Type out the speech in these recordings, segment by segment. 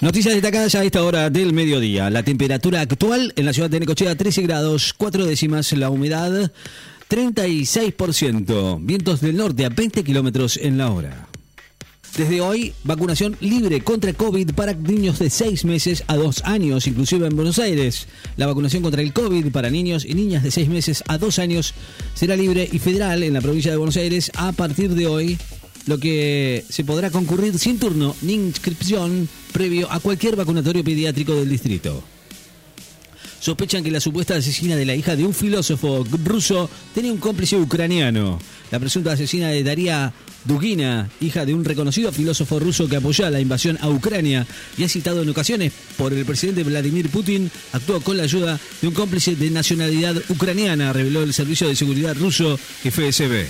Noticias destacadas a esta hora del mediodía. La temperatura actual en la ciudad de Necochea 13 grados, 4 décimas. La humedad 36%. Vientos del norte a 20 kilómetros en la hora. Desde hoy, vacunación libre contra COVID para niños de 6 meses a 2 años, inclusive en Buenos Aires. La vacunación contra el COVID para niños y niñas de 6 meses a 2 años será libre y federal en la provincia de Buenos Aires a partir de hoy, lo que se podrá concurrir sin turno ni inscripción previo a cualquier vacunatorio pediátrico del distrito. Sospechan que la supuesta asesina de la hija de un filósofo ruso tenía un cómplice ucraniano. La presunta asesina de Daria Dugina, hija de un reconocido filósofo ruso que apoyó la invasión a Ucrania y ha citado en ocasiones por el presidente Vladimir Putin, actuó con la ayuda de un cómplice de nacionalidad ucraniana, reveló el Servicio de Seguridad ruso FSB.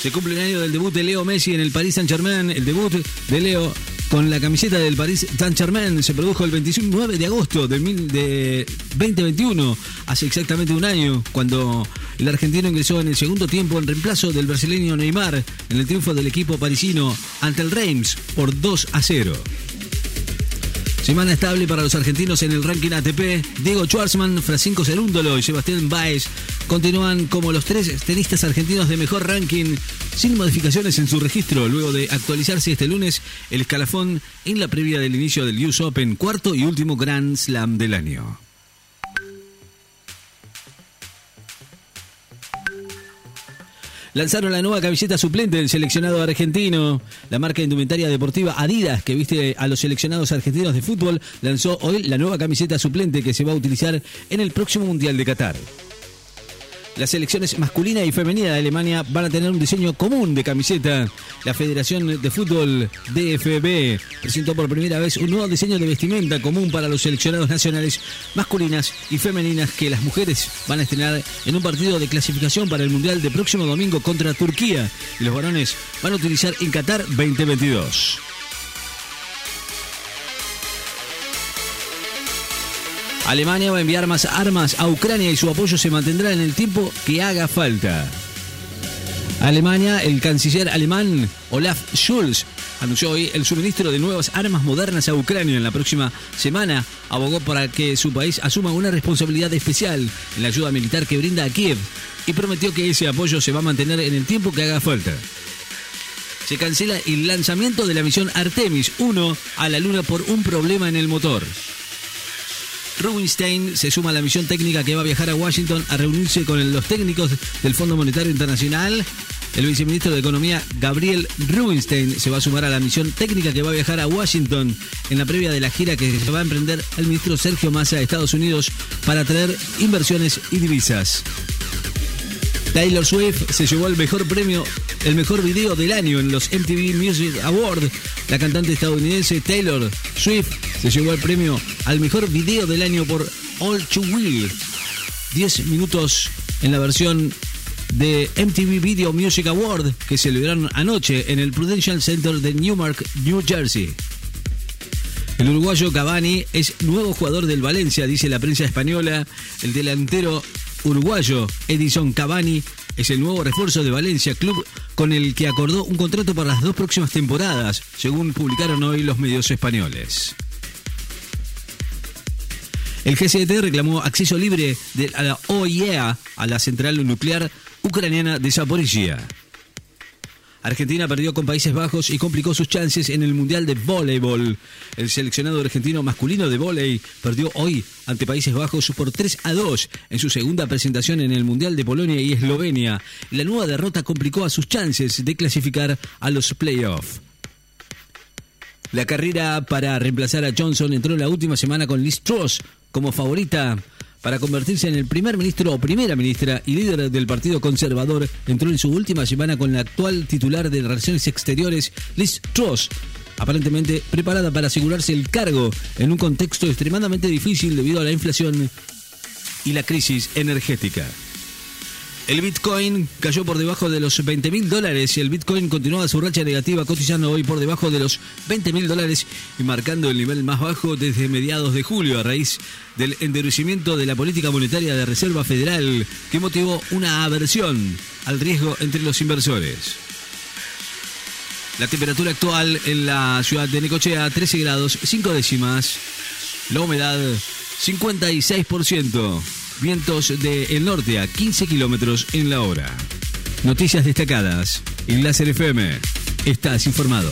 Se cumple un año del debut de Leo Messi en el Paris Saint-Germain. El debut de Leo con la camiseta del Paris Saint-Germain se produjo el 29 de agosto de, de 2021, hace exactamente un año, cuando el argentino ingresó en el segundo tiempo en reemplazo del brasileño Neymar en el triunfo del equipo parisino ante el Reims por 2 a 0. Semana estable para los argentinos en el ranking ATP. Diego Schwartzman, Francisco Cerúndolo y Sebastián Baez continúan como los tres tenistas argentinos de mejor ranking, sin modificaciones en su registro, luego de actualizarse este lunes el escalafón en la previa del inicio del US Open, cuarto y último Grand Slam del año. Lanzaron la nueva camiseta suplente del seleccionado argentino. La marca indumentaria deportiva Adidas, que viste a los seleccionados argentinos de fútbol, lanzó hoy la nueva camiseta suplente que se va a utilizar en el próximo Mundial de Qatar. Las selecciones masculina y femenina de Alemania van a tener un diseño común de camiseta. La Federación de Fútbol DFB presentó por primera vez un nuevo diseño de vestimenta común para los seleccionados nacionales masculinas y femeninas que las mujeres van a estrenar en un partido de clasificación para el Mundial de próximo domingo contra Turquía y los varones van a utilizar en Qatar 2022. Alemania va a enviar más armas a Ucrania y su apoyo se mantendrá en el tiempo que haga falta. Alemania, el canciller alemán Olaf Scholz anunció hoy el suministro de nuevas armas modernas a Ucrania en la próxima semana. Abogó para que su país asuma una responsabilidad especial en la ayuda militar que brinda a Kiev y prometió que ese apoyo se va a mantener en el tiempo que haga falta. Se cancela el lanzamiento de la misión Artemis 1 a la Luna por un problema en el motor. Rubinstein se suma a la misión técnica que va a viajar a Washington a reunirse con los técnicos del Fondo Monetario Internacional. El viceministro de Economía, Gabriel Rubinstein, se va a sumar a la misión técnica que va a viajar a Washington en la previa de la gira que se va a emprender el ministro Sergio Massa de Estados Unidos para traer inversiones y divisas. Taylor Swift se llevó el mejor premio, el mejor video del año en los MTV Music Awards. La cantante estadounidense Taylor Swift se llevó el premio al mejor video del año por All to Will. 10 minutos en la versión de MTV Video Music Award que celebraron anoche en el Prudential Center de Newmark, New Jersey. El uruguayo Cavani es nuevo jugador del Valencia, dice la prensa española. El delantero uruguayo Edison Cavani es el nuevo refuerzo de Valencia, club con el que acordó un contrato para las dos próximas temporadas, según publicaron hoy los medios españoles. El GCT reclamó acceso libre de, a la OIEA a la central nuclear ucraniana de Zaporizhia. Argentina perdió con Países Bajos y complicó sus chances en el Mundial de Voleibol. El seleccionado argentino masculino de vóley perdió hoy ante Países Bajos por 3 a 2 en su segunda presentación en el Mundial de Polonia y Eslovenia. La nueva derrota complicó a sus chances de clasificar a los playoffs. La carrera para reemplazar a Johnson entró la última semana con Liz Truss como favorita para convertirse en el primer ministro o primera ministra y líder del Partido Conservador. Entró en su última semana con la actual titular de Relaciones Exteriores, Liz Truss, aparentemente preparada para asegurarse el cargo en un contexto extremadamente difícil debido a la inflación y la crisis energética. El Bitcoin cayó por debajo de los 20 mil dólares y el Bitcoin continúa su racha negativa, cotizando hoy por debajo de los 20 mil dólares y marcando el nivel más bajo desde mediados de julio a raíz del endurecimiento de la política monetaria de Reserva Federal que motivó una aversión al riesgo entre los inversores. La temperatura actual en la ciudad de Necochea, 13 grados 5 décimas. La humedad, 56%. Vientos del norte a 15 kilómetros en la hora. Noticias destacadas. En Láser FM. Estás informado.